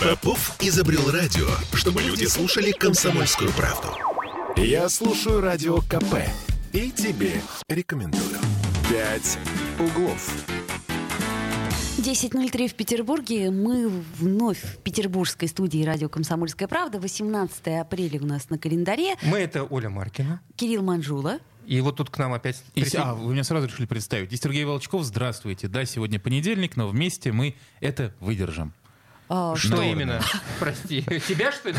Попов изобрел радио, чтобы люди слушали комсомольскую правду. Я слушаю радио КП и тебе рекомендую. «Пять углов». 10.03 в Петербурге. Мы вновь в петербургской студии радио «Комсомольская правда». 18 апреля у нас на календаре. Мы это Оля Маркина. Кирилл Манжула. И вот тут к нам опять... И, а, вы меня сразу решили представить. И Сергей Волчков, здравствуйте. Да, сегодня понедельник, но вместе мы это выдержим. А, Что именно? Прости. Тебя, что ли?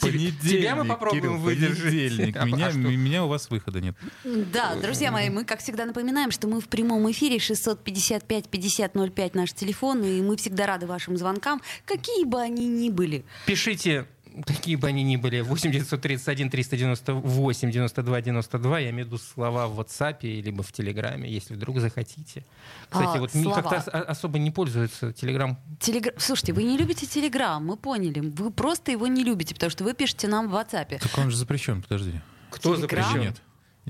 Понедельник, Тебя мы попробуем Кирилл, выдержать. А- Меня, а меня у вас выхода нет. Да, друзья мои, мы, как всегда, напоминаем, что мы в прямом эфире 655-5005 наш телефон, и мы всегда рады вашим звонкам, какие бы они ни были. Пишите, какие бы они ни были, 8 931 398 92 92, я имею в виду слова в WhatsApp либо в Телеграме, если вдруг захотите. Кстати, А, вот слова. как-то а- особо не пользуется Телеграм. Телегра- Слушайте, вы не любите Телеграм, мы поняли. Вы просто его не любите, потому что вы пишете нам в WhatsApp. Так он же запрещен, подожди. Кто Телеграм? запрещен? Нет.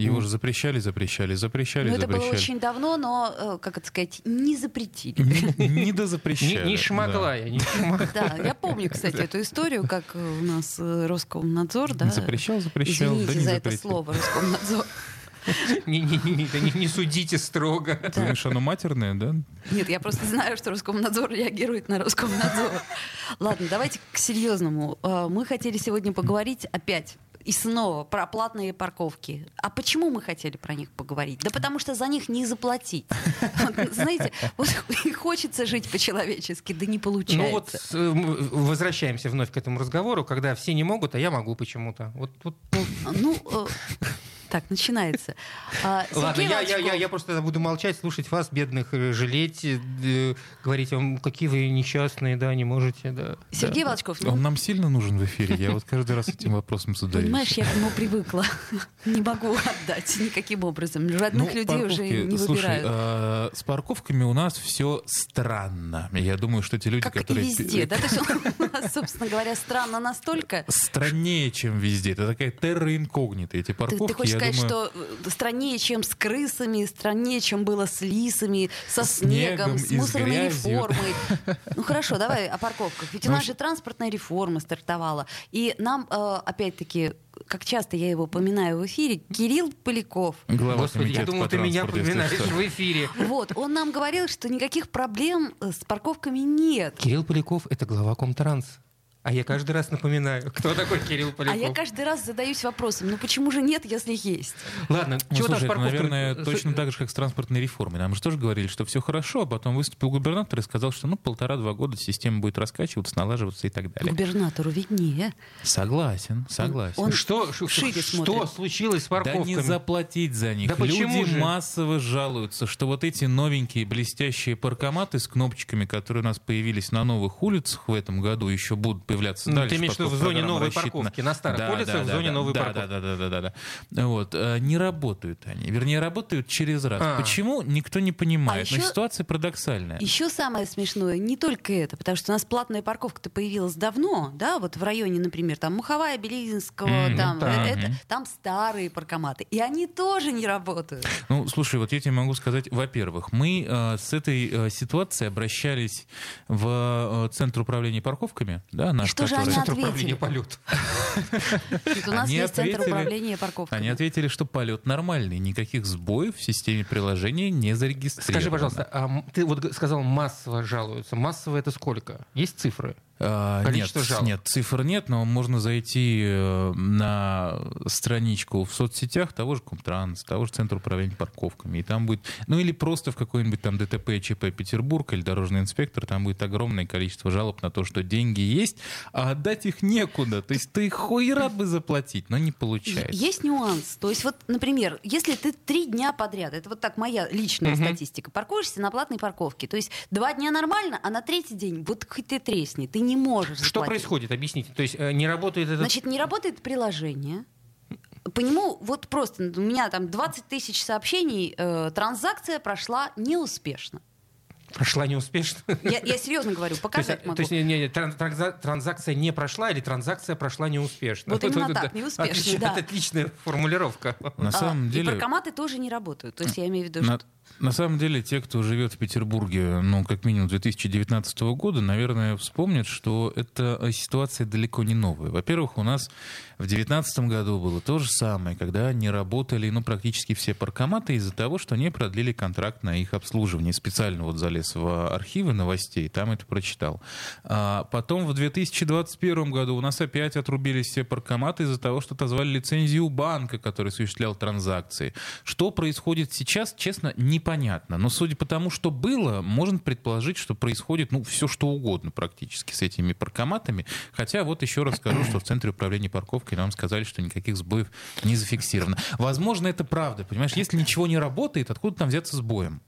Его же запрещали, запрещали, запрещали, Ну, это было запрещали. очень давно, но, э, как это сказать, не запретили. Не Не, дозапрещали. не я, не шмагла. Да, я помню, кстати, эту историю, как у нас э, Роскомнадзор, да. Запрещал, запрещал, Извините да не за это слово, Роскомнадзор. Не, не, не, да не- не судите строго. Ты думаешь, оно матерное, да? Нет, я просто знаю, что Роскомнадзор реагирует на Роскомнадзор. Ладно, давайте к серьезному. Э, Мы хотели сегодня поговорить опять и снова про платные парковки. А почему мы хотели про них поговорить? Да потому что за них не заплатить. Знаете, вот хочется жить по-человечески, да не получается. Ну вот возвращаемся вновь к этому разговору, когда все не могут, а я могу почему-то. Вот, вот, ну, Ну, э, так, начинается. А, ладно, я, я, я, я просто буду молчать, слушать вас, бедных, э, жалеть, э, говорить вам, какие вы несчастные, да, не можете, да. Сергей да. Волчков, ну, Он нам сильно нужен в эфире. Я вот каждый раз этим вопросом задаюсь. Понимаешь, я к нему привыкла. Не могу отдать никаким образом. Родных Ну, людей уже не слушай, выбирают. Э, с парковками у нас все странно. Я думаю, что те люди, Как и которые... везде, да? То есть у нас, собственно говоря, странно настолько. Страннее, чем везде. Это такая терра инкогнита. Эти Ты, парковки, ты хочешь я сказать, думаю, что э, страннее, чем с крысами, страннее, чем было с лисами, со снегом, снегом с и мусорной грязью. реформой. Ну хорошо, давай о парковках. Ведь у Ну, нас вообще- же транспортная реформа стартовала. И нам, э, опять-таки, как часто я его упоминаю в эфире, Кирилл Поляков, глава Господи, я думал, по ты меня упоминаешь в эфире. вот, он нам говорил, что никаких проблем э, с парковками нет. Кирилл Поляков — это глава Комтранс. А я каждый раз напоминаю, кто такой Кирилл А Поляков. я каждый раз задаюсь вопросом, ну почему же нет, если есть? Ладно, Ну, чего слушай, это, парковками? наверное, точно так же, как с транспортной реформой. Нам же тоже говорили, что все хорошо, а потом выступил губернатор и сказал, что ну полтора-два года система будет раскачиваться, налаживаться и так далее. Губернатору виднее. Согласен, согласен. Он Что, шире что смотрит. случилось с Да парковками? не заплатить за них. Да почему Люди же? массово жалуются, что вот эти новенькие блестящие паркоматы с кнопочками, которые у нас появились на новых улицах в этом году, еще будут появляться Ну, дальше. ты имеешь в виду в зоне новой рассчитана. парковки, на старых Да, улицах да, в да, зоне да, новой да, парковки. Да, да, да, да, да. Вот. э, Не работают они. Вернее, работают через раз. А. Почему? Никто не понимает. А Но еще- ситуация парадоксальная. Еще самое смешное, не только это, потому что у нас платная парковка-то появилась давно, да, вот в районе, например, там Муховая, Белизинского, Мгм, там, так. э, это, там старые паркоматы, и они тоже не работают. Ну, слушай, вот я тебе могу сказать, во-первых, мы э, с этой э, ситуацией обращались в э, Центр управления парковками, да, наш, что же который- они Центр ответили? управления полет. У нас есть центр управления парковками. Они ответили, что полет нормальный, никаких сбоев в системе приложения не зарегистрировано. Скажи, пожалуйста, а ты вот сказал, массово жалуются. Массово это сколько? Есть цифры? А, нет, Количество жалоб. нет, цифр нет, но можно зайти э, на страничку в соцсетях того же Комтранс, того же Центра управления парковками, и там будет, ну или просто в какой-нибудь там ДТП, ЧП Петербург или дорожный инспектор, там будет огромное количество жалоб на то, что деньги есть, а отдать их некуда. То есть ты хуй рад бы заплатить, но не получается. Есть нюанс. То есть вот, например, если ты три дня подряд, это вот так моя личная Мгм. статистика, паркуешься на платной парковке, то есть два дня нормально, а на третий день вот хоть ты тресни, ты не можешь Что заплатить. происходит? Объясните. То есть э, не работает этот... Значит, не работает приложение. По нему вот просто у меня там 20 тысяч сообщений, э, транзакция прошла неуспешно. Прошла неуспешно. Я, я серьезно говорю, То есть, показать могу. то есть не, не, тран- транза- транзакция не прошла или транзакция прошла неуспешно? Вот именно так, неуспешно, да. Это отличная формулировка. На А, самом И деле... паркоматы тоже не работают. То есть я имею в виду, На- что На самом деле, те, кто живет в Петербурге, ну, как минимум 2019 года, наверное, вспомнят, что эта ситуация далеко не новая. Во-первых, у нас в 2019 году было то же самое, когда не работали, ну, практически все паркоматы из-за того, что не продлили контракт на их обслуживание. Специально вот залез в архивы новостей, там это прочитал. А потом в 2021 году у нас опять отрубились все паркоматы из-за того, что отозвали лицензию банка, который осуществлял транзакции. Что происходит сейчас, честно, непонятно. Но судя по тому, что было, можно предположить, что происходит ну, все что угодно практически с этими паркоматами. Хотя вот еще раз скажу, что в Центре управления парковкой нам сказали, что никаких сбоев не зафиксировано. Возможно, это правда. Понимаешь, если ничего не работает, откуда там взяться сбоем?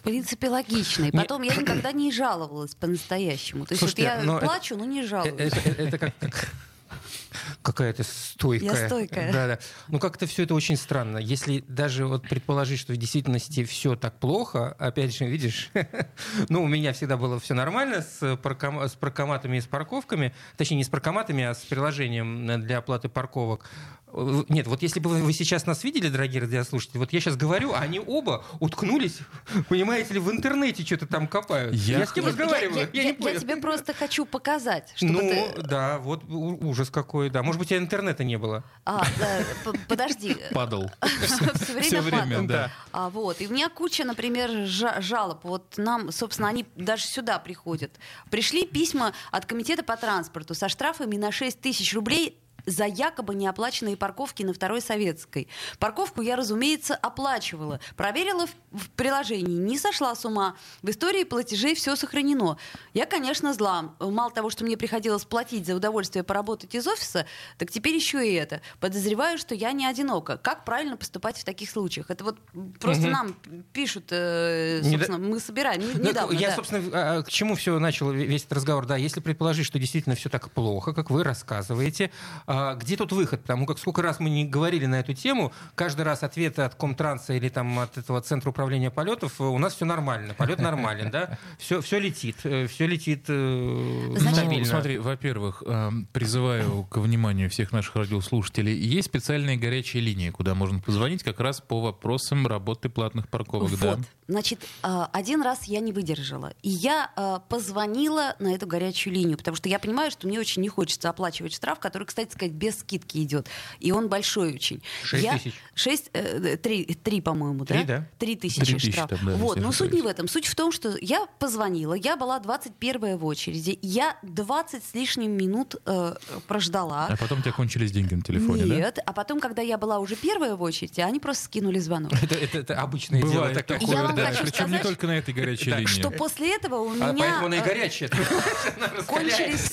В принципе, логично. И потом я никогда не жаловалась по-настоящему. То есть Слушайте, вот я но это- плачу, но не жалуюсь. Это, это- это как, как какая-то стойкая. Я стойкая. Да, да. Ну как-то все это очень странно. Если даже вот предположить, что в действительности все так плохо, опять же, видишь, ну у меня всегда было все нормально с, парком- с паркоматами и с парковками, точнее не с паркоматами, а с приложением для оплаты парковок. Нет, вот если бы вы сейчас нас видели, дорогие радиослушатели, вот я сейчас говорю, а они оба уткнулись, понимаете ли, в интернете что-то там копают. Я- Я, с кем Я- разговариваю? я- я- не я понял. тебе просто хочу показать, чтобы Ну, ты... да, вот ужас какой, да. Может быть, у тебя интернета не было. А, да, подожди. Падал. Все время Все время, падал. да. А, вот. И у меня куча, например, жа- жалоб. Вот нам, собственно, они даже сюда приходят. Пришли письма от комитета по транспорту со штрафами на 6 тысяч рублей за якобы неоплаченные парковки на Второй Советской. Парковку я, разумеется, оплачивала. Проверила в, в приложении, не сошла с ума. В истории платежей все сохранено. Я, конечно, зла. Мало того, что мне приходилось платить за удовольствие поработать из офиса, так теперь еще и это. Подозреваю, что я не одинока. Как правильно поступать в таких случаях? Это вот просто Мгм. нам пишут, э, собственно, мы собираем. не- Ну, недавно, я, да. собственно, а, к чему все начал весь этот разговор? Да, если предположить, что действительно все так плохо, как вы рассказываете, где тут выход? Потому как сколько раз мы не говорили на эту тему, каждый раз ответы от Комтранса или там от этого Центра управления полетов, э, у нас все нормально, полет нормален, да? Все, все летит, все летит э, Значит- стабильно. Ну, смотри, во-первых, эм, призываю к вниманию всех наших радиослушателей. Есть специальные горячие линии, куда можно позвонить как раз по вопросам работы платных парковок. Вот. Да. Значит, а, один раз я не выдержала. И я а, позвонила на эту горячую линию, потому что я понимаю, что мне очень не хочется оплачивать штраф, который, кстати сказать, без скидки идет. И он большой очень. Шесть Я- тысяч. Шесть, э, три, три, по-моему, Три, да? да? Три тысячи Три тысячи штраф. там, да, вот, но суть не не в этом. Суть в том, что я позвонила, я была 21 в очереди, я 20 с лишним минут э, прождала. А потом у тебя кончились деньги на телефоне, да? Нет, а потом, когда я была уже первая в очереди, они просто скинули звонок. Это, это- это обычное дело Бывает такое. Я вам да. хочу Причем не сказать, только на этой горячей линии. Что после этого у А меня поэтому она и э, горячая. Кончились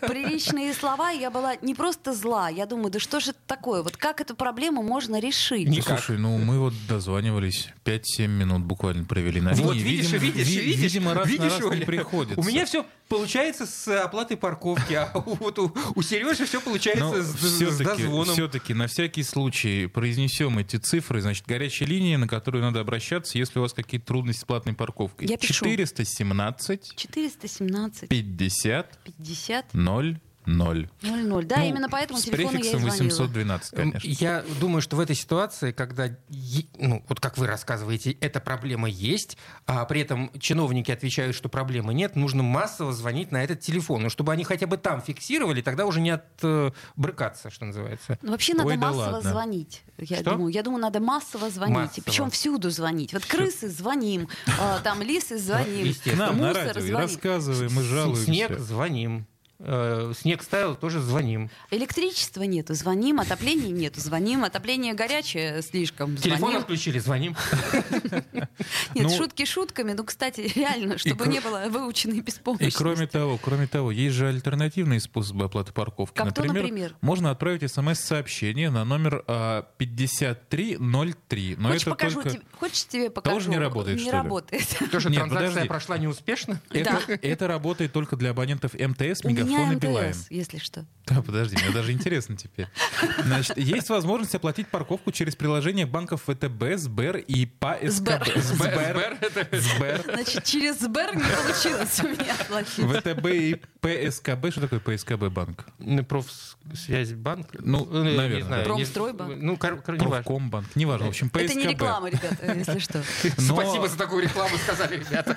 приличные слова, я была не просто зла, я думаю, да что же это такое, вот как эту проблему можно решить? Никак. Слушай, ну мы вот дозванивались, 5-7 минут буквально провели на Вот линии. видишь, Видимо, видишь, ви- видишь, Видимо, раз видишь, на раз не Оля? приходится. У меня все получается с оплатой парковки, а вот у, у Сережи все получается Но с, с все-таки, дозвоном. все-таки на всякий случай произнесем эти цифры. Значит, горячая линия, на которую надо обращаться, если у вас какие-то трудности с платной парковкой. Я пишу. 417 417 50 50 0 0. 00. Да, Ну, именно поэтому с телефону я и префиксом звонила. 812, конечно. Я думаю, что в этой ситуации, когда, ну, вот как вы рассказываете, эта проблема есть, а при этом чиновники отвечают, что проблемы нет, нужно массово звонить на этот телефон, ну, чтобы они хотя бы там фиксировали, тогда уже не отбрыкаться, что называется. Ну, вообще надо Ой, да массово ладно. звонить. Я Что? думаю, я думаю, надо массово звонить. Массово. Причем всюду звонить. Вот крысы звоним, а, там лисы звоним, естественно. К нам на мусор радио звоним. рассказываем, мы жалуемся. Снег звоним. Э, Снег ставил, тоже звоним. Электричества нету, звоним, отопления нету, звоним, отопление горячее слишком, Телефон звоним. отключили, звоним. Нет, Ну- шутки шутками, ну, кстати, реально, чтобы не было выученной И беспомощности. кроме того, кроме того, есть же альтернативные способы оплаты парковки. Например? можно отправить смс-сообщение на номер а, 5303. Но Хочешь, это покажу только... тебе? Хочешь, тебе покажу? Тоже не работает, Не работает. Тоже Нет, транзакция прошла неуспешно. Это, это работает только для абонентов МТС, Мегафон и Билайн. МТС, если что. Да, подожди, мне даже интересно теперь. Значит, есть возможность оплатить парковку через приложение банков ВТБ, Сбер и ПАСКБ. Сбер. Сбер. Сбер. Значит, через Сбер не получилось у меня оплатить. ВТБ и ПСКБ, что такое ПСКБ банк? Ну, Профсвязьбанк? Ну, э, не наверное. Промстройбанк? Ну, кор- кор- не важно. Профкомбанк, неважно. В общем, ПСКБ. Это не реклама, ребята, если что. Спасибо за такую рекламу, сказали ребята.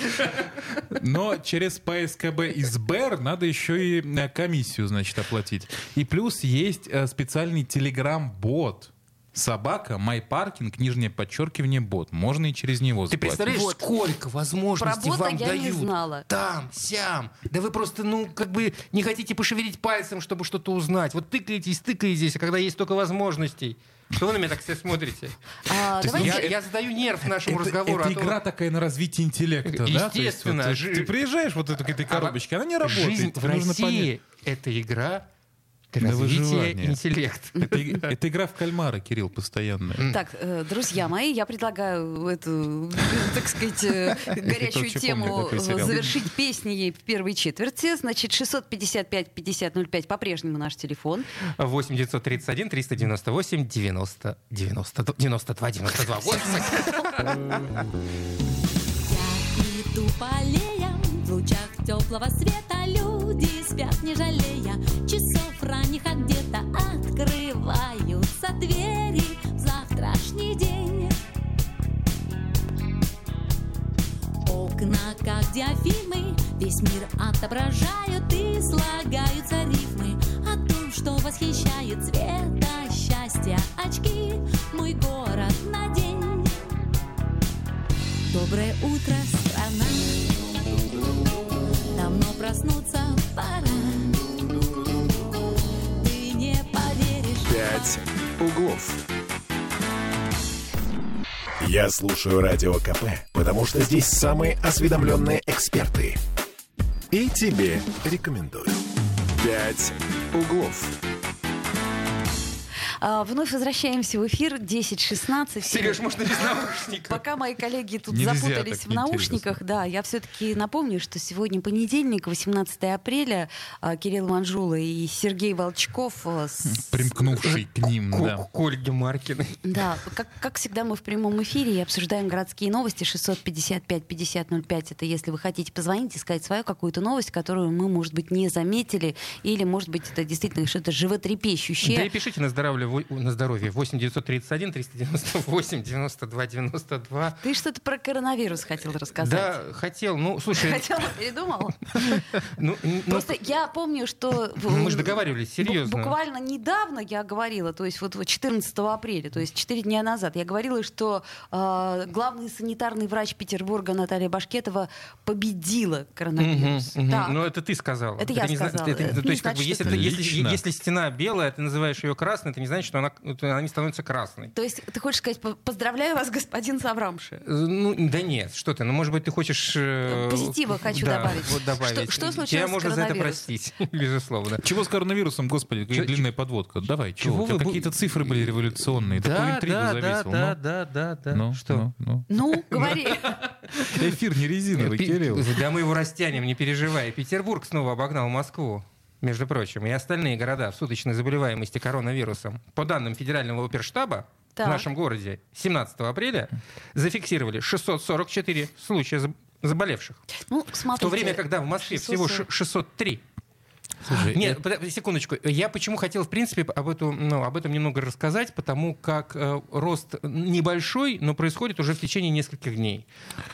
Но через ПСКБ и СБР надо еще и э, комиссию, значит, оплатить. И плюс есть э, специальный телеграм-бот. Собака, майпаркинг, нижнее подчеркивание, бот. Можно и через него Ты заплатить. представляешь, Вот. сколько возможностей Про бота вам я не дают? знала. Там, сям. Да вы просто, ну, как бы не хотите пошевелить пальцем, чтобы что-то узнать. Вот тыкаетесь, тыкаетесь, а когда есть столько возможностей. Что вы на меня так все смотрите? А, То есть давайте- Я, я задаю нерв нашему Это, разговору. это а то- игра такая на развитие интеллекта, да? То есть Естественно, жи- ты приезжаешь вот эту, к этой коробочке, она не работает. Жизнь в России — это игра На выживание. интеллекта. Это, это игра в кальмара, Кирилл, постоянная. Так, э, друзья мои, я предлагаю эту, так сказать, э, горячую тему завершить песней в первой четверти. Значит, 655-5005 по-прежнему наш телефон. 8 931 398 90 90 92 92 8. Я иду по лучах теплого света Люди спят, не жалея часов ранних, а где-то открываются двери в завтрашний день. Окна, как диафильмы, весь мир отображают и слагаются рифмы о том, что восхищает цвета счастья очки мой город на день. Доброе утро, страна. Давно проснуться пора. Ты не поверишь. «Пять углов». Я слушаю Радио КП, потому что здесь самые осведомленные эксперты. И тебе рекомендую. «Пять углов». А, Вновь возвращаемся в эфир 10.16. Сереж, можно без наушников? Пока мои коллеги тут Нельзя запутались в наушниках, да, я все-таки напомню, что сегодня понедельник, 18 апреля, а, Кирилл Манжула и Сергей Волчков а, с- Примкнувший к ним, К- да. К Ольге Маркиной. Да, как, как всегда мы в прямом эфире и обсуждаем городские новости 655-5005. Это если вы хотите позвонить и сказать свою какую-то новость, которую мы, может быть, не заметили, или, может быть, это действительно что-то животрепещущее. Да и пишите на здоровье, во- на здоровье 8 931 398 92 92. Ты что-то про коронавирус хотел рассказать. Да, хотел. Ну, слушай, Хотела, передумала? ну, ну, Просто я помню, что... мы же договаривались, серьезно. Буквально недавно я говорила, то есть вот вот 14 апреля, то есть 4 дня назад, я говорила, что э, главный санитарный врач Петербурга Наталья Башкетова победила коронавирус. Ну, это ты сказала. Это я сказала. если стена белая, ты называешь ее красной, это не значит, что она, что она не становится красной. То есть ты хочешь сказать, по- поздравляю вас, господин Саврамши. Э, Ну, да нет, что ты, ну, может быть, ты хочешь... э, Позитива хочу да, добавить. Вот добавить. Что- что случилось Тебя с можно за это коронавирусом? простить, безусловно. Чего с коронавирусом, господи, какая Чё- длинная подводка. Давай, чего? Чего вы какие-то цифры были революционные. Такую Да, интригу да, да, завесил. да, Ну, да, да, да. ну, Что? ну, ну. Ну, говори. Эфир не резиновый, Кирилл. Да мы его растянем, не переживай. Петербург снова обогнал Москву. Между прочим, и остальные города в суточной заболеваемости коронавирусом. По данным Федерального оперштаба, Так. в нашем городе 17 апреля зафиксировали 644 случая заб- заболевших. Ну, В смотрите. то время, когда в Москве всего 640. ш- 603. Слушай, Нет, э, подо- секундочку. Я почему хотел, в принципе, об, эту, ну, об этом немного рассказать, потому как э, рост небольшой, но происходит уже в течение нескольких дней.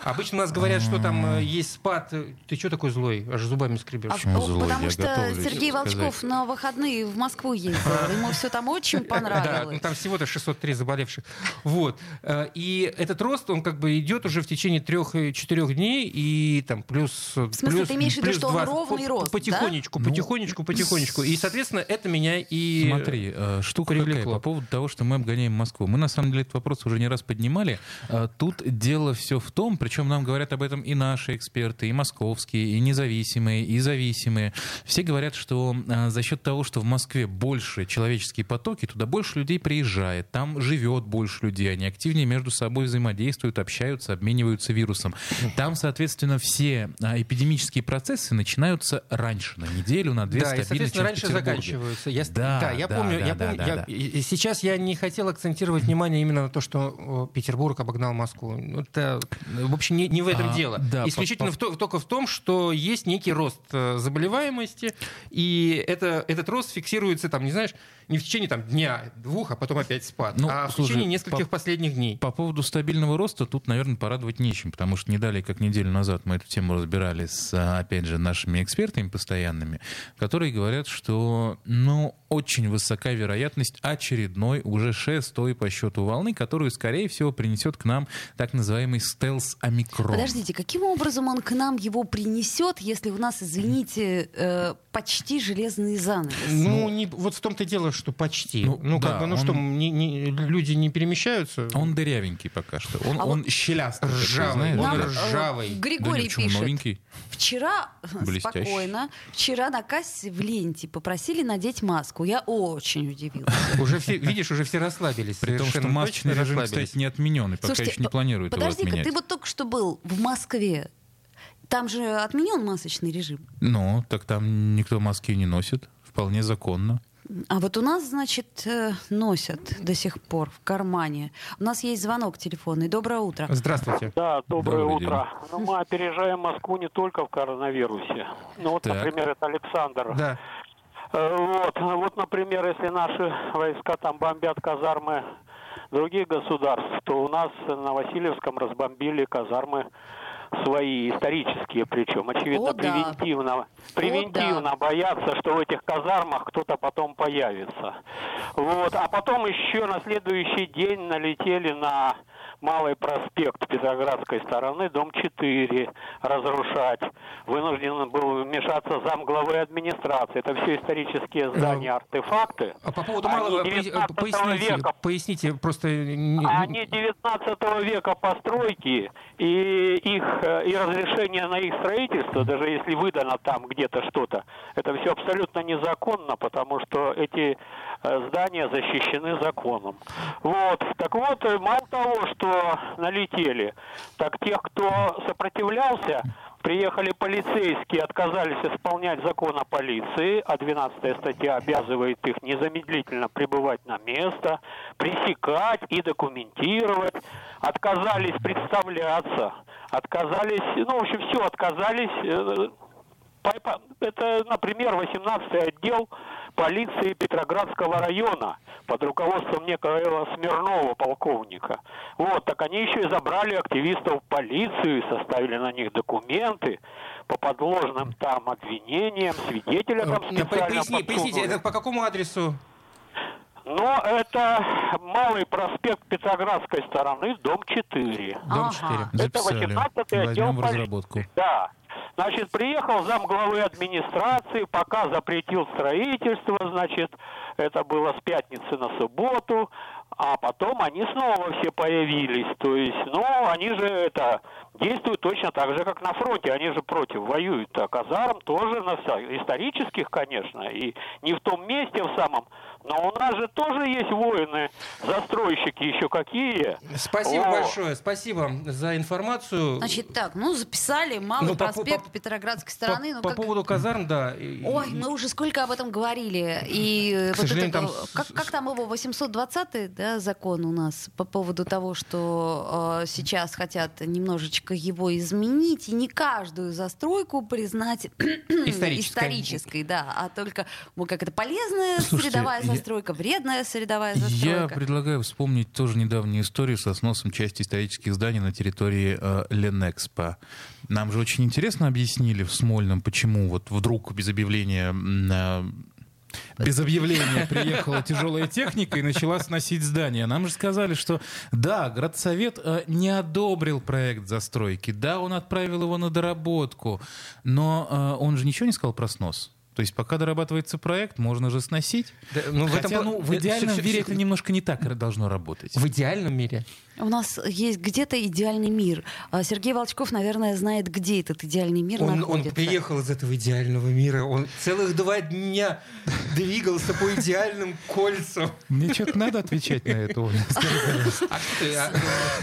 Обычно у нас говорят, что там э, есть спад. Ты что такой злой? Аж зубами скребешь. А, Почему о, злой? Потому Я что Сергей сказать. Волчков на выходные в Москву ездил. Ему все там очень Да, ну, понравилось. там всего-то 603 заболевших. Вот. Э, И этот рост, он как бы идет уже в течение трех-четырех дней, и там плюс... В смысле, ты имеешь в виду, что он ровный рост, да? Потихонечку, Ну, потихонечку, потихонечку. И, соответственно, это меня и... Смотри, э, штука какая привлекло. по поводу того, что мы обгоняем Москву. Мы, на самом деле, этот вопрос уже не раз поднимали. Э, Тут дело все в том, причем нам говорят об этом и наши эксперты, и московские, и независимые, и зависимые. Все говорят, что э, за счет того, что в Москве больше человеческие потоки, туда больше людей приезжает, там живет больше людей, они активнее между собой взаимодействуют, общаются, обмениваются вирусом. Там, соответственно, все эпидемические процессы начинаются раньше, на неделю, неделю, на две Да, и, стабильно, соответственно, чем в раньше заканчиваются. Я, Да, да, я да, помню, да, я да, помню, да, я- да. и- и сейчас я не хотел акцентировать внимание именно на то, что Петербург обогнал Москву. Ну, Это, в общем, не, не в этом А, дело. да, Исключительно по- в то- только в том, что есть некий рост э, заболеваемости, и это, этот рост фиксируется, там, не знаешь, не в течение там, дня, двух, а потом опять спад, Ну, а в слушай, течение нескольких по- последних дней. По поводу стабильного роста тут, наверное, порадовать нечем, потому что не далее, как неделю назад мы эту тему разбирали с, а, опять же, нашими экспертами постоянными, которые говорят, что, ну, очень высока вероятность очередной, уже шестой по счету волны, которую, скорее всего, принесет к нам так называемый стелс-омикрон. Подождите, каким образом он к нам его принесет, если у нас, извините, э, почти железный занавес? Ну, не, вот в том-то и дело, что почти. Ну, Ну, как да, бы, ну он- что, не- не- люди не перемещаются. Он дырявенький пока что. Он, А он щелястый. такой, ржавый, знаешь, он да. э, ржавый. Да Григорий чем, пишет. новенький. Вчера, Блестящий. спокойно, вчера на кассе в ленте попросили надеть маску. Я очень удивилась. Уже все, видишь, уже все расслабились. При том, что масочный режим, кстати, не отменен, и пока Слушайте, еще не планируют его Подожди-ка, отменять. ты вот только что был в Москве. Там же отменен масочный режим. Ну, так там никто маски не носит. Вполне законно. А вот у нас, значит, э, носят до сих пор в кармане. У нас есть звонок телефонный. Доброе утро. Здравствуйте. Да, доброе Добрый утро. Ну, мы опережаем Москву не только в коронавирусе. Ну, вот, Так. например, это Александр. Да. Э, Вот, вот, например, если наши войска там бомбят казармы других государств, то у нас на Васильевском разбомбили казармы свои, исторические причем. Очевидно, О, да. превентивно, превентивно боятся, что в этих казармах кто-то потом появится. Вот. А потом еще на следующий день налетели на Малый проспект Петроградской стороны, дом 4, разрушать. Вынужден был вмешаться замглавы администрации. Это все исторические здания, артефакты. А по поводу малого, 19 поясните, века. поясните, просто... не- Они 19 века постройки и их э, и разрешение на их строительство, даже если выдано там где-то что-то, это все абсолютно незаконно, потому что эти э, здания защищены законом. Вот. Так вот, э, мало того, что налетели, так тех, кто сопротивлялся, Приехали полицейские, отказались исполнять закон о полиции, а 12 статья обязывает их незамедлительно прибывать на место, пресекать и документировать, отказались представляться, отказались, ну, в общем, все, отказались. э, Это, например, 18-й отдел полиции Петроградского района под руководством некоего Смирнова, полковника. Вот, так они еще и забрали активистов в полицию и составили на них документы по подложным там обвинениям, свидетеля там по- специально поясни- поясните, это по какому адресу? Но это Малый проспект Петроградской стороны, дом 4. Дом Ага. 4. Это Записали. 18-й отдел Возьмем в полиции. разработку. Да. Значит, приехал зам главы администрации, пока запретил строительство, значит, это было с пятницы на субботу, а потом они снова все появились. То есть, ну, они же это действуют точно так же, как на фронте. Они же против воюют. А казарм тоже на исторических, конечно, и не в том месте в самом. Но у нас же тоже есть воины, застройщики еще какие. Спасибо О. большое, спасибо за информацию. Значит, так, ну, записали Малый Ну, по- проспект по- Петроградской по, стороны. ну, по как- поводу казарм, да. Ой, мы уже сколько об этом говорили. И К вот сожалению, это, там как, как там его 820-й да, закон у нас по поводу того, что э, сейчас хотят немножечко его изменить и не каждую застройку признать Исторической. исторической, да, а только ну, как это полезная Слушайте, средовая я- застройка, вредная средовая Я застройка. предлагаю вспомнить тоже недавнюю историю со сносом части исторических зданий на территории э, Ленэкспо. Нам же очень интересно объяснили в Смольном, почему вот вдруг без объявления э, без объявления приехала тяжелая техника и начала сносить здание. Нам же сказали, что да, градсовет э, не одобрил проект застройки, да, он отправил его на доработку, но э, он же ничего не сказал про снос. То есть пока дорабатывается проект, можно же сносить. Да, ну, в Хотя, этом- ну, в идеальном всё- всё- мире всё- это немножко не так должно работать. В идеальном мире. У нас есть где-то идеальный мир. А Сергей Волчков, наверное, знает, где этот идеальный мир Он, он находится. приехал из этого идеального мира. Он целых два дня двигался по идеальным кольцам. Мне что-то надо отвечать на это, Оля. А а,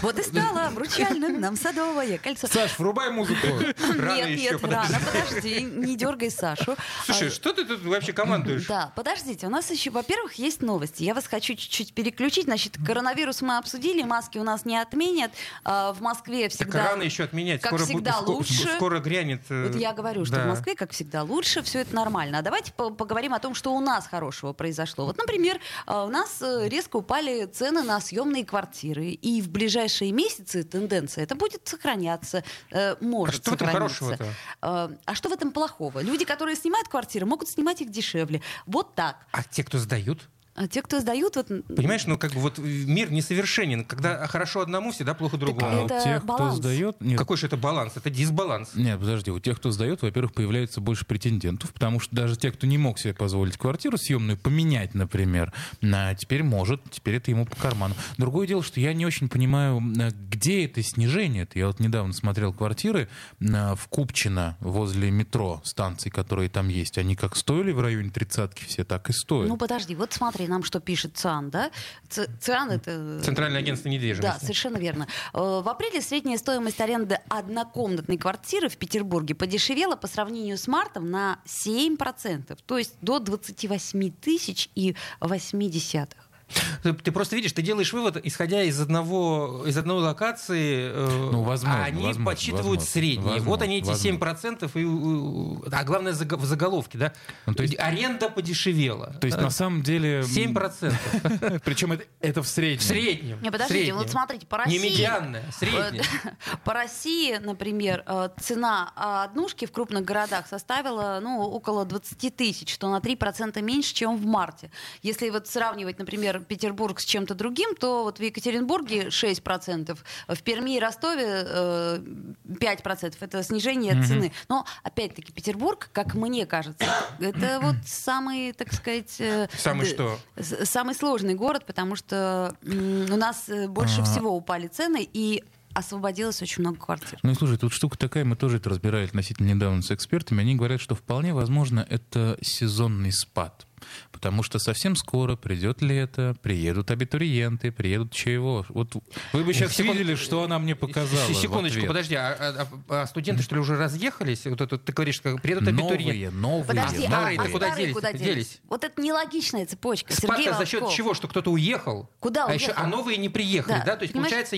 Вот и стало обручальным нам садовое кольцо. Саш, врубай музыку. Нет, нет, рано, подожди, не дергай Сашу. Слушай, Слушай, что ты тут вообще командуешь? Да, подождите, у нас еще, во-первых, есть новости. Я вас хочу чуть-чуть переключить. Значит, коронавирус мы обсудили, маски у нас не отменят. А, В Москве Так всегда... рано еще отменять. как скоро, всегда, бу- лучше. Скоро грянет. э, Вот я говорю, что да. в Москве, как всегда, лучше, все это нормально. А давайте по- поговорим о том, что у нас хорошего произошло. Вот, например, а, у нас э, резко упали цены на съемные квартиры. И в ближайшие месяцы тенденция это будет сохраняться, э, может А что в этом сохраниться. хорошего-то? А, а что в этом плохого? Люди, которые снимают квартиры, могут снимать их дешевле. Вот так. А те, кто сдают? А те, кто сдают, вот... Понимаешь, ну как бы вот мир несовершенен. Когда хорошо одному, всегда плохо другому. А у это тех, кто баланс. сдает... Нет, Какой же это баланс? Это дисбаланс. Нет, подожди, у тех, кто сдает, во-первых, появляется больше претендентов, потому что даже те, кто не мог себе позволить квартиру съемную поменять, например, на теперь может, теперь это ему по карману. Другое дело, что я не очень понимаю, э, где это снижение. -то. Я вот недавно смотрел квартиры э, в Купчино возле метро станций, которые там есть. Они как стоили в районе тридцатки все, так и стоят. Ну, подожди, вот смотри, нам что пишет ЦИАН, да? ЦИАН — это... Центральное агентство недвижимости. Да, совершенно верно. Э, В апреле средняя стоимость аренды однокомнатной квартиры в Петербурге подешевела по сравнению с мартом на 7%, то есть до 28 тысяч и 8 десятых. Ты, ты просто видишь, ты делаешь вывод, исходя из одного из одной локации, э, Ну, возможно, а они возможно, подсчитывают возможно, средние. возможно, вот они эти возможно. 7%, и, а главное в заголовке, да? Ну, то есть- Аренда подешевела. То есть на самом деле... 7%. Причем это, это в среднем. В среднем. Не, подождите, среднем. вот смотрите, по России... Не медианная, средняя. По России, например, э, цена а, однушки в крупных городах составила ну, около 20 тысяч, что на 3% меньше, чем в марте. Если вот сравнивать, например, Петербург с чем-то другим, то вот в Екатеринбурге 6%, в Перми и Ростове э, 5%. Это снижение цены. Но, опять-таки, Петербург, как мне кажется, это вот самый, так сказать... э, Самый д- что? Самый сложный город, потому что у нас э, больше А. всего упали цены, и освободилось очень много квартир. Ну, слушай, тут штука такая, мы тоже это разбирали относительно недавно с экспертами. Они говорят, что вполне возможно это сезонный спад. Потому что совсем скоро придет лето, приедут абитуриенты, приедут чего. Вот вы бы сейчас Секунд- видели, что она мне показала. в Секундочку, ответ. подожди, а, а- а студенты что ли уже разъехались? Вот это ты говоришь, как приедут абитуриенты. Новые, новые, Подожди, а, старые-то а куда старые делись? куда Делись. делись? Вот это нелогичная цепочка. Спад за счет чего? Что кто-то уехал? Куда а, еще, уехал? а новые не приехали, Да, да? То есть, понимаешь, получается,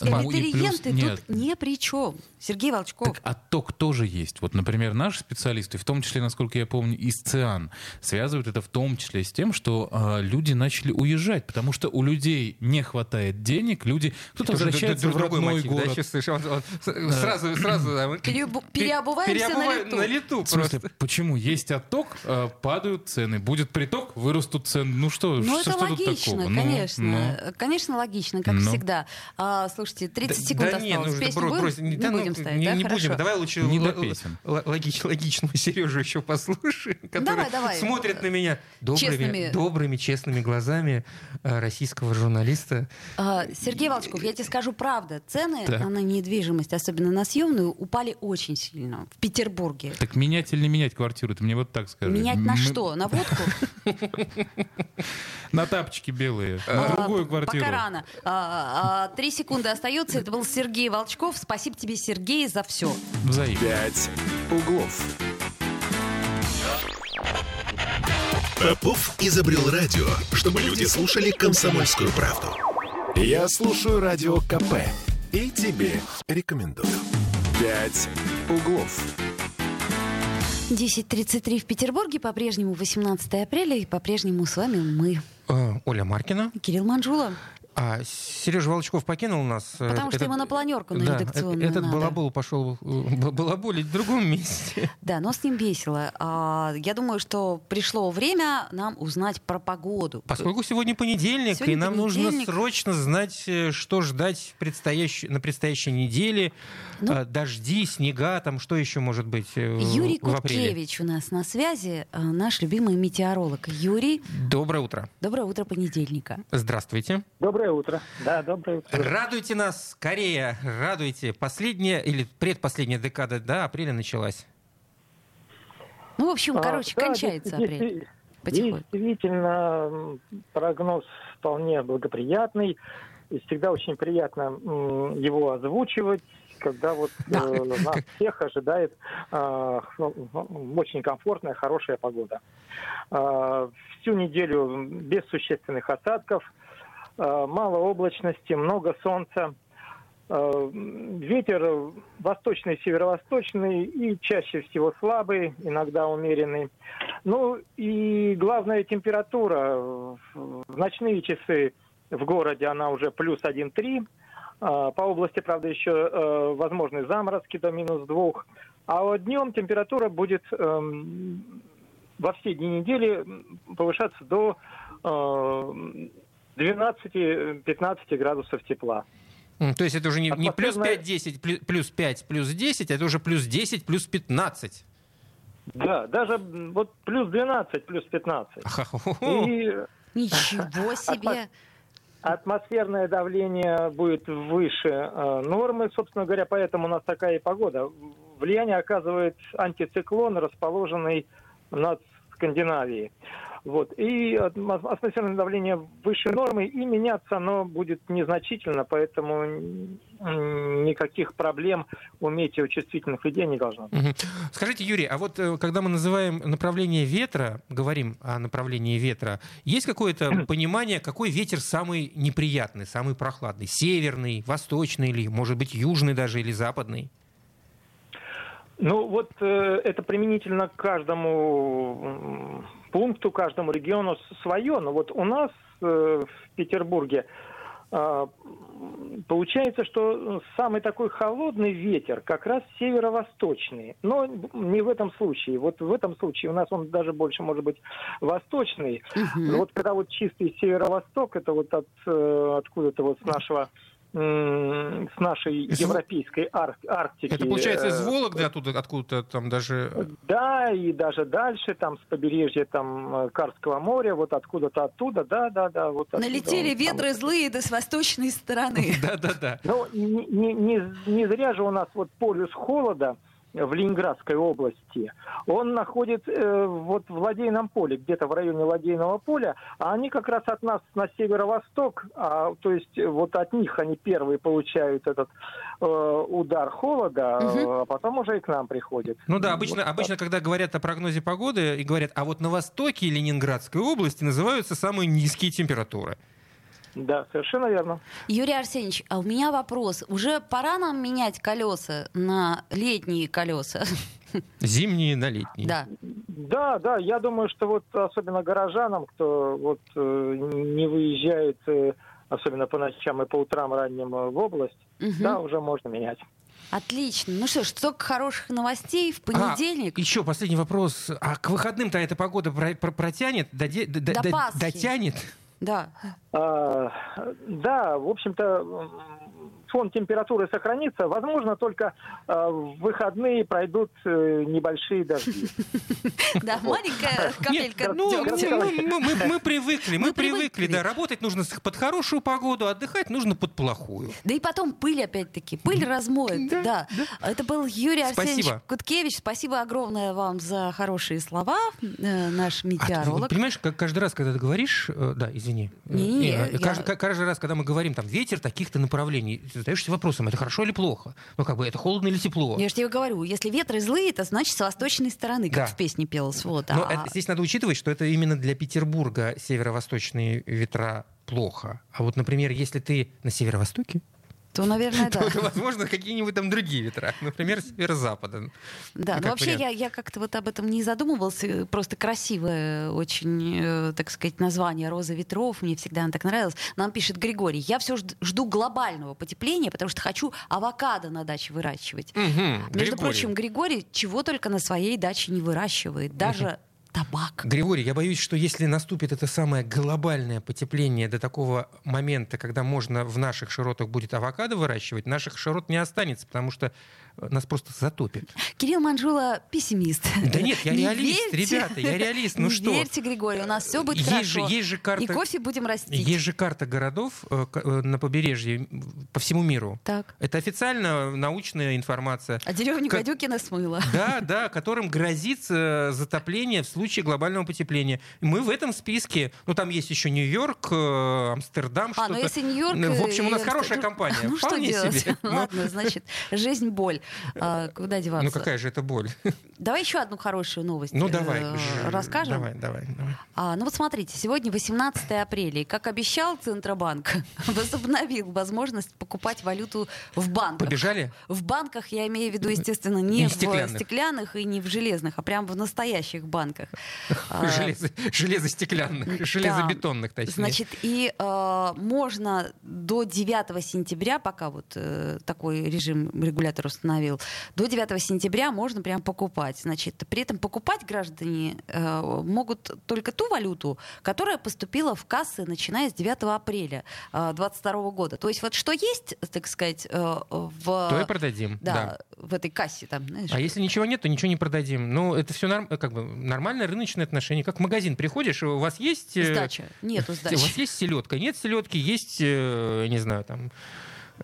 плюс- Абитуриенты нет. тут ни при чем. Сергей Волчков. Так отток тоже есть. Вот, например, наши специалисты, в том числе, насколько я помню, из ЦИАН, связывают это в том числе с тем, что а, люди начали уезжать, потому что у людей не хватает денег, люди кто-то Тоже возвращается в другой родной мотив, да, город. чувствуешь? Он- он с- Сразу, сразу. да, Переобу- переобуваемся на лету. На лету В смысле, просто. почему? Есть отток, а, падают цены. Будет приток, вырастут цены. Ну что, Ну, что, это что тут логично, такого? Ну, конечно. ну. Конечно, логично, как Ну. всегда. А, слушайте, 30 Да- секунд да осталось. не, ну, будем? брось, Не да ну, будем ставить, не, да? не Хорошо. будем. Давай лучше Не л- л- песен. л- логич- логичного Сережу еще послушаем, который давай. смотрит на меня добрыми, Честными. добрыми, честными глазами э, российского журналиста. А, Сергей Волчков, я тебе скажу правда. Цены Так. на недвижимость, особенно на съемную, упали очень сильно в Петербурге. Так менять или не менять квартиру? Ты мне вот так скажи. Менять на Мы- что? На водку? На тапочки белые. А, На другую квартиру. Пока рано. А, Три секунды остается. Это был Сергей Волчков. Спасибо тебе, Сергей, за все. Взаимно. «Пять углов». Попов изобрел радио, чтобы люди слушали комсомольскую правду. Я слушаю радио КП и тебе рекомендую. «Пять углов». 10.33 в Петербурге. По-прежнему 18 апреля. И по-прежнему с вами мы. Э, Оля Маркина. Кирилл Манжула. А Сережа Волчков покинул нас. э, Потому что этот- ему на планерку на да, редакционную Этот надо. балабол пошел э, балаболить в другом месте. Да, но с ним весело. А, я думаю, что пришло время нам узнать про погоду. Поскольку сегодня понедельник, Сегодня и нам нужно понедельник. срочно знать, э, что ждать предстоящей- на предстоящей неделе. Ну. А, Дожди, снега, там что еще может быть э, в- Юрий в? Куткевич у нас на связи, наш любимый метеоролог. Юрий, Доброе утро. доброе утро понедельника. Здравствуйте. Доброе утро. Да, доброе утро. Радуйте нас, Корея, радуйте. Последняя или предпоследняя декада да, апреля началась. Ну, в общем, А, короче, да, кончается апрель. Потихоньку. Действительно, прогноз вполне благоприятный. И всегда очень приятно его озвучивать. когда вот Да. э, нас всех ожидает э, ну, очень комфортная, хорошая погода. Э, всю неделю без существенных осадков, мало облачности, много солнца. Э, Ветер восточный, северо-восточный и чаще всего слабый, иногда умеренный. Ну и главная температура. В ночные часы в городе она уже плюс 1,3. А, По области, правда, еще э, возможны заморозки до минус 2. А вот днем температура будет эм, во все дни недели повышаться до э, 12-15 градусов тепла. То есть это уже не, не плюс Атмосферная- 5-10, плю- плюс 5, плюс 10, это уже плюс 10, плюс 15. Да, даже вот плюс 12, плюс 15. Ха-хо-хо. И Ничего себе. атмосферное давление будет выше э, нормы, собственно говоря, поэтому у нас такая и погода. Влияние оказывает антициклон, расположенный над Скандинавией. Вот. И атмо- атмосферное давление выше нормы, и меняться оно будет незначительно, поэтому никаких проблем у метеочувствительных людей не должно быть. Скажите, Юрий, а вот э, когда мы называем направление ветра, говорим о направлении ветра, есть какое-то понимание, какой ветер самый неприятный, самый прохладный? Северный, восточный или, может быть, южный даже или западный? Ну вот э, это применительно к каждому пункту, каждому региону свое. Но вот у нас э, в Петербурге э, получается, что самый такой холодный ветер как раз северо-восточный. Но не в этом случае. Вот в этом случае у нас он даже больше может быть восточный. Мгм. Вот когда вот чистый северо-восток, это вот от, э, откуда-то вот с нашего с нашей Из- европейской ар- Арктики. Это получается из э, Вологды, оттуда, откуда-то там даже... да, и даже дальше, там, с побережья там, э, Карского моря, вот откуда-то оттуда, да, да, да. Вот оттуда Налетели он там. ветры злые да с восточной стороны. Да-да-да. Ну, не, не- не- не зря же у нас вот полюс холода в Ленинградской области, он находит э, вот в Ладейном поле, где-то в районе Ладейного поля, а они как раз от нас на северо-восток, а, то есть э, вот от них они первые получают этот э, удар холода, Мгм. а потом уже и к нам приходит. Ну да, Вот обычно, так. обычно, когда говорят о прогнозе погоды и говорят, а вот на востоке Ленинградской области называются самые низкие температуры. Да, совершенно верно. Юрий Арсеньевич, а у меня вопрос. Уже пора нам менять колеса на летние колеса? Зимние на летние. Да. Да, да, я думаю, что вот особенно горожанам, кто вот э, не выезжает, э, особенно по ночам и по утрам ранним э, в область, Мгм. да, уже можно менять. Отлично. Ну что ж, столько хороших новостей в понедельник. еще последний вопрос. А к выходным-то эта погода про- про- протянет, доде- До д- Пасхи. дотянет? Да. А, да, в общем-то, фон температуры сохранится. Возможно, только э, в выходные пройдут э, небольшие дожди. Да, маленькая капелька ну, ну, мы, привыкли, мы, привыкли, да, работать нужно под хорошую погоду, отдыхать нужно под плохую. Да и потом пыль опять-таки. Пыль размоет. Да. Это был Юрий Арсеньевич. Куткевич. Спасибо огромное вам за хорошие слова, э, наш А ты метеоролог. понимаешь, как каждый раз, когда ты говоришь, э, да, извини, э, каждый, ка- каждый раз, когда мы говорим там ветер таких-то направлений, задаешься вопросом, это хорошо или плохо? Ну как бы это холодно или тепло? Я же тебе говорю, если ветры злые, это значит с восточной стороны, как Да. в песне пелось. Вот. Но А- это- здесь надо учитывать, что это именно для Петербурга северо-восточные ветра плохо. А вот, например, если ты на северо-востоке, То, наверное, да. то, возможно, какие-нибудь там другие ветра. Например, северо-запада. Да, Ну, но вообще я, вариант. я как-то вот об этом не задумывался. Просто красивое очень, э, так сказать, название «Роза ветров». Мне всегда она так нравилась. Нам пишет Григорий. Я все жду глобального потепления, потому что хочу авокадо на даче выращивать. Мгм, Между Григорий. прочим, Григорий чего только на своей даче не выращивает. Даже табак. Григорий, я боюсь, что если наступит это самое глобальное потепление до такого момента, когда можно в наших широтах будет авокадо выращивать, наших широт не останется, потому что нас просто затопит. Кирилл Манжула пессимист. Да нет, я Не реалист, верьте. ребята, я реалист. Ну Не что? верьте, Григорий, у нас все будет Есть же, хорошо. есть же карта... И кофе будем растить. Есть же карта городов э, к- э, на побережье по всему миру. Так. Это официально научная информация. А деревню Как- Гадюкина смыло. Да, да, которым грозит э, затопление в случае глобального потепления. Мы в этом списке, ну там есть еще Нью-Йорк, Амстердам, А, что-то. ну если Нью-Йорк... Ну, В общем, у и нас хорошая Амстердам- компания. Ну что Вполне делать? себе. Ну, Ладно, значит, жизнь боль. А, Куда деваться? Ну какая же это боль? Давай еще одну хорошую новость Ну э, давай. расскажем. Давай, давай, давай. А, ну вот смотрите, сегодня 18 апреля, и как обещал Центробанк, возобновил возможность покупать валюту в банках. Побежали? В банках я имею в виду, естественно, не, Не в стеклянных. стеклянных и не в железных, а прям в настоящих банках. Железо- Железостеклянных, железобетонных, точнее. Значит, и э, можно до 9 сентября, пока вот э, такой режим регулятор установил, до 9 сентября можно прям покупать. Значит, при этом покупать граждане э, могут только ту валюту, которая поступила в кассы, начиная с 9 апреля 2022 года. То есть вот что есть, так сказать, э, в... То и продадим. Да, да. в этой кассе там, знаешь. А если ничего нет, то ничего не продадим. Ну, это все норм, как бы нормальное рыночное отношение. Как в магазин приходишь, у вас есть... э, Сдача. Нету У сдачи. вас есть селедка? Нет селедки, есть, э, не знаю, там, э,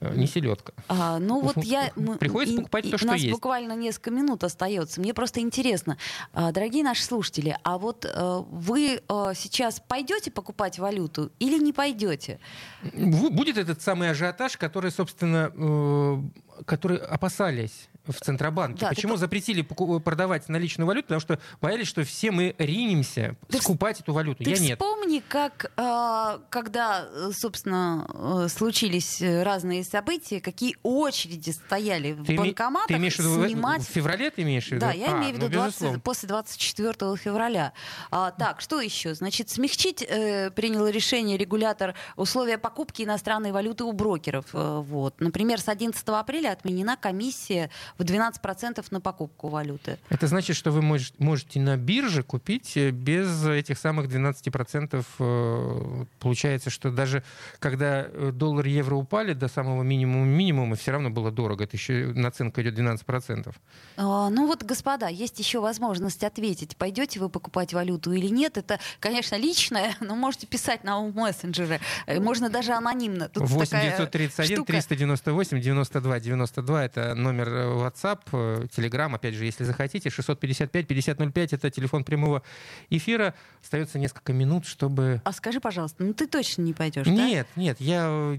не селедка. А, ну вот я... Приходится покупать то, У что нас есть. буквально несколько минут остается. Мне просто интересно, а, дорогие наши слушатели, а вот э, вы э, сейчас пойдете покупать валюту или не пойдете? Бу- Будет этот самый ажиотаж, который, собственно, э, который опасались в Центробанке. Да, ты Почему по- запретили поку- продавать наличную валюту? Потому что боялись, что все мы ринемся Ты скупать эту валюту. Ты Я нет. вспомни, как, э, когда, э, собственно, э, случились э, разные события, какие очереди стояли в Ты банкоматах ты имеешь в виду в- снимать... в феврале ты имеешь в виду? Да, я А, имею в виду ну, 20 безусловно. после 24 февраля. А, так, что еще? Значит, смягчить э, принял решение регулятор условия покупки иностранной валюты у брокеров. Э, вот. Например, с 11 апреля отменена комиссия в 12% на покупку валюты. Это значит, что вы мож- можете на бирже купить э, без этих самых 12%. э, Получается, что даже когда э, доллар и евро упали до самого минимума минимума, все равно было дорого. Это еще наценка идет 12%. А, ну вот, господа, есть еще возможность ответить, пойдете вы покупать валюту или нет. Это, конечно, личное, но можете писать на мессенджеры. Э, Можно даже анонимно. Тут 8 такая 931 штука. 398 92 92 это номер WhatsApp, э, Telegram, опять же, если захотите. 655 5005 это телефон прямого эфира. Остается несколько минут, чтобы... А скажи, пожалуйста, ну ты точно не пойдешь, да? Нет, нет, я... э,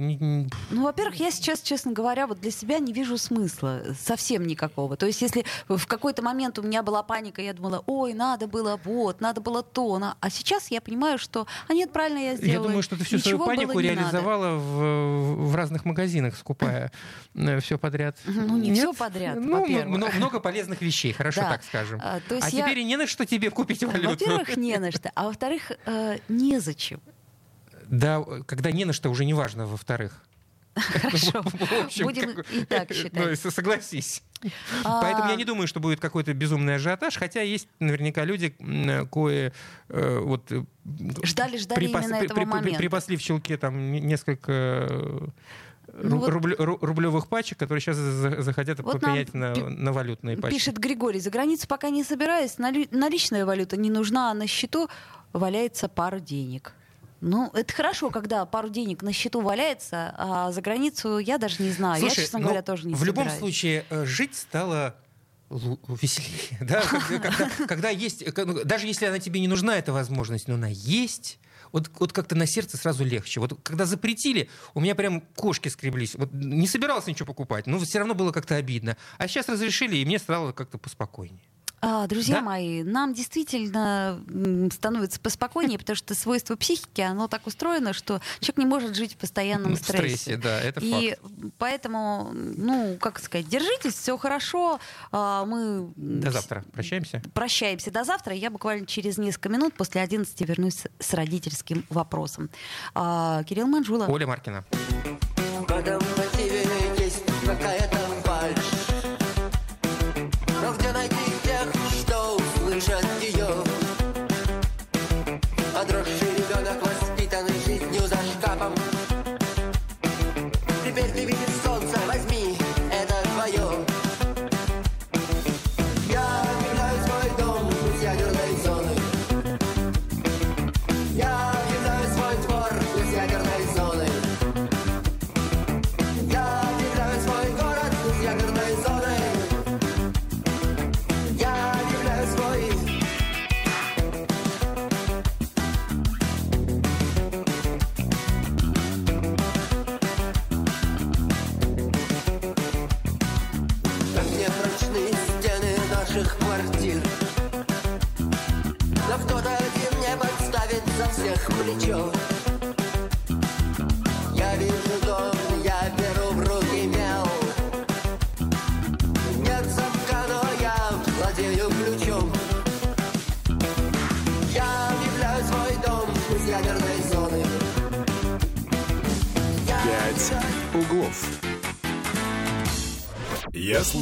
Ну, во-первых, я сейчас, честно говоря, вот для себя не вижу смысла совсем никакого. То есть, если в какой-то момент у меня была паника, я думала, ой, надо было вот, надо было то, на-». а сейчас я понимаю, что, а нет, правильно я сделала. Я думаю, что ты всю свою Ничего было панику надо. реализовала в, в разных магазинах, скупая все подряд. Ну, не Нет? все подряд, Ну, во-первых. мно- много полезных вещей, хорошо Да. так скажем. А, то есть А я- теперь и не на что тебе купить валюту. Во-первых, не на что, а во-вторых, э, незачем. Да, когда не на что, уже не важно, во-вторых. Хорошо, В общем, будем как- и так Ну, считать. с- согласись. А, Поэтому я не думаю, что будет какой-то безумный ажиотаж, хотя есть наверняка люди, м, кое э, вот э, Ждали, ждали припас- именно этого при- при- момента. припасли в щелке там не- несколько э, Ну ру- вот- рублё- ру- рублевых пачек, которые сейчас за- захотят Вот поменять на, на валютные пачки. Пишет Григорий, за границу пока не собираюсь, налю- наличная валюта не нужна, а на счету валяется пару денег. Ну, это хорошо, когда пару денег на счету валяется, а за границу я даже не знаю. я, Слушай, честно ну, говоря, тоже не В любом собираюсь. случае, э, жить стало веселее. Да? Когда, когда- когда есть, э, ну, даже если она тебе не нужна, эта возможность, но она есть, вот, вот как-то на сердце сразу легче. Вот когда запретили, у меня прям кошки скреблись. Вот не собирался ничего покупать, но все равно было как-то обидно. А сейчас разрешили, и мне стало как-то поспокойнее. А, друзья Да? мои, нам действительно становится поспокойнее, потому что свойство психики, оно так устроено, что человек не может жить в постоянном В стрессе, да, это И факт. поэтому, ну, как сказать, держитесь, все хорошо. А, Мы До завтра. Прощаемся. прощаемся до завтра. Я буквально через несколько минут после 11 вернусь с родительским вопросом. А, Кирилл Манжула. Оля Маркина. В